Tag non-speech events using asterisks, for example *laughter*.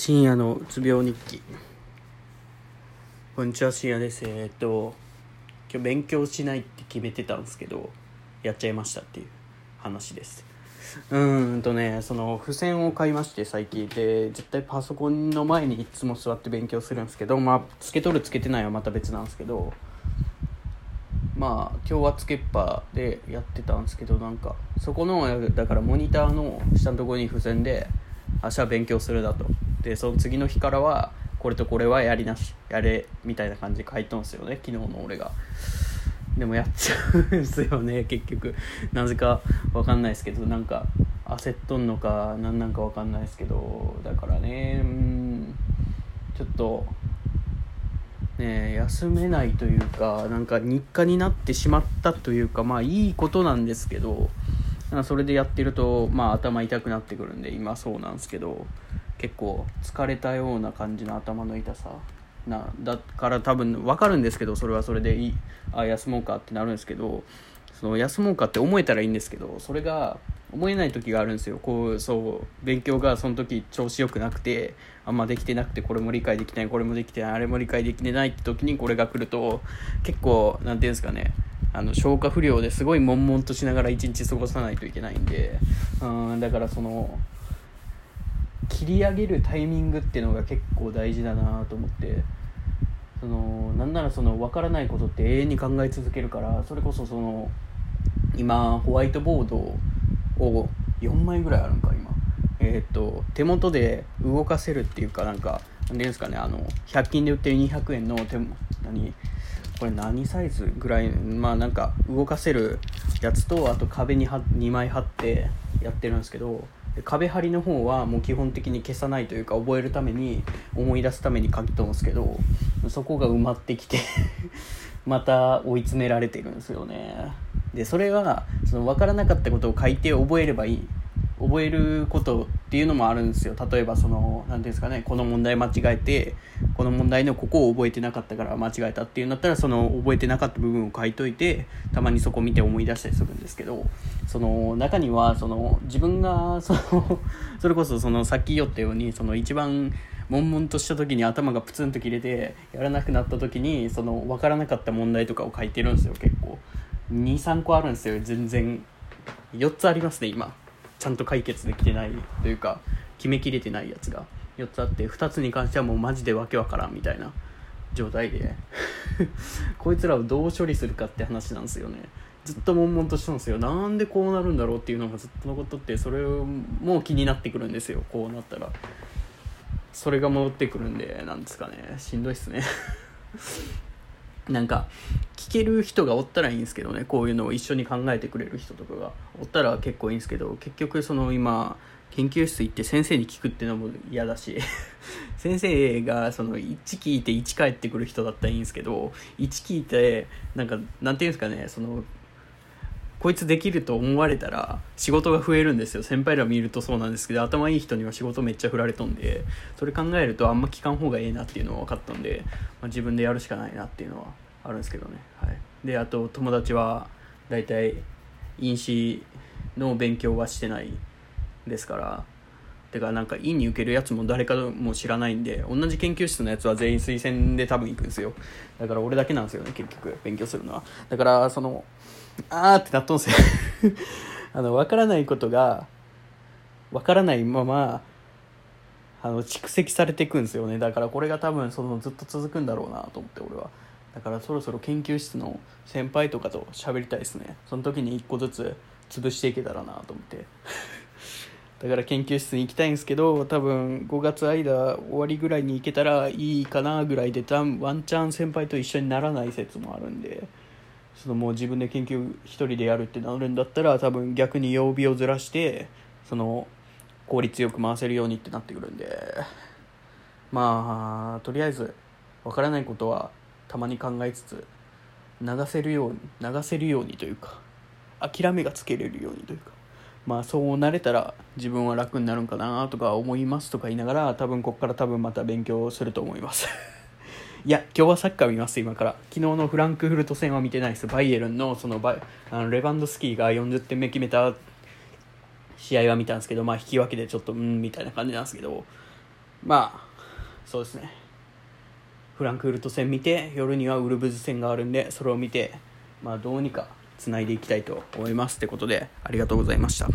深夜のうつ病日記。こんにちは深夜です。えーっと今日勉強しないって決めてたんですけどやっちゃいましたっていう話です。うーんとねその付箋を買いまして最近。で絶対パソコンの前にいつも座って勉強するんですけどまあつけとるつけてないはまた別なんですけどまあ今日はつけっぱでやってたんですけどなんかそこのだからモニターの下のところに付箋で明日は勉強するだと。でその次の日からはこれとこれはやりなしやれみたいな感じで書いとんすよね昨日の俺が。でもやっちゃうんすよね *laughs* 結局。なぜかわかんないですけどなんか焦っとんのか何なんかわかんないですけどだからねうんちょっとね休めないというかなんか日課になってしまったというかまあいいことなんですけどなんかそれでやってるとまあ頭痛くなってくるんで今そうなんですけど結構疲れたような感じの頭の痛さなだから多分分かるんですけどそれはそれでいいあ休もうかってなるんですけどその休もうかって思えたらいいんですけどそれが思えない時があるんですよ。こうそう勉強がその時調子よくなくてあんまできてなくてこれも理解できないこれもできてないあれも理解できてないって時にこれが来ると結構なんていうんですかねあの消化不良ですごい悶々としながら一日過ごさないといけないんでうんだからその切り上げるタイミングっていうのが結構大事だなと思ってそのなんならその分からないことって永遠に考え続けるからそれこそその今ホワイトボードを4枚ぐらいあるんか今。えっと手元で動かせるっていうかなんか何ていうんですかねあの100均で売ってる200円の手何？これ何サイズぐらいまあなんか動かせるやつとあと壁には2枚貼ってやってるんですけど壁張りの方はもう基本的に消さないというか覚えるために思い出すために書きとんですけどそこが埋まってきて *laughs* また追い詰められてるんですよね。でそれはその分からなかったことを書いて覚えればいい。覚えることっていうのもあるんですよ。例えばその何ていうんですかねこの問題間違えてこの問題のここを覚えてなかったから間違えたっていうんだったらその覚えてなかった部分を書いといてたまにそこ見て思い出したりするんですけどその中にはその自分がそのそれこそそのさっき言ったようにその一番悶々とした時に頭がプツンと切れてやらなくなった時にその分からなかった問題とかを書いてるんですよ結構。23個あるんですよ全然。4つありますね今。ちゃんと解決できてないというか決めきれてないやつが。4つあって2つに関してはもうマジでわけわからんみたいな状態で。*laughs* こいつらをどう処理するかって話なんですよね。ずっと悶々としたんですよ。なんでこうなるんだろうっていうのがずっと残っとってそれも気になってくるんですよ。こうなったら。それが戻ってくるんでなんですかね。しんどいっすね。*laughs* なんか聞ける人がおったらいいんですけどね。こういうのを一緒に考えてくれる人とかがおったら結構いいんですけど結局その今研究室行って先生に聞くっていうのも嫌だし *laughs* 先生がその1聞いて1返ってくる人だったらいいんですけど1聞いてなんかなんていうんですかねそのこいつできると思われたら仕事が増えるんですよ。先輩ら見るとそうなんですけど頭いい人には仕事めっちゃ振られとんでそれ考えるとあんま聞かん方がええなっていうのは分かったんで、まあ、自分でやるしかないなっていうのはあるんですけどね、はい、であと友達は大体飲酒の勉強はしてない。ですから。てかなんか院に受けるやつも誰かも知らないんで同じ研究室のやつは全員推薦で多分行くんですよ。だから俺だけなんですよね結局。勉強するのは。だからそのあーってなっとんすよ。*laughs* あの分からないことが分からないままあの蓄積されていくんですよね。だからこれが多分そのずっと続くんだろうなと思って俺は。だからそろそろ研究室の先輩とかと喋りたいですね。その時に一個ずつ潰していけたらなと思って。だから研究室に行きたいんですけど多分5月間終わりぐらいに行けたらいいかなぐらいでワンチャン先輩と一緒にならない説もあるんでそのもう自分で研究一人でやるってなるんだったら多分逆に曜日をずらしてその効率よく回せるようにってなってくるんでまあとりあえず分からないことはたまに考えつつ流せるように流せるようにというか諦めがつけれるようにというか。まあそうなれたら自分は楽になるんかなとか思いますとか言いながら多分こっから多分また勉強すると思います。*laughs* いや今日はサッカー見ます今から。昨日のフランクフルト戦は見てないです。バイエルンのそのバあのレバンドスキーが40点目決めた試合は見たんですけどまあ引き分けでちょっとうんみたいな感じなんですけど。まあそうですね。フランクフルト戦見て夜にはウルブズ戦があるんでそれを見てまあどうにかつないでいきたいと思いますってことでありがとうございました。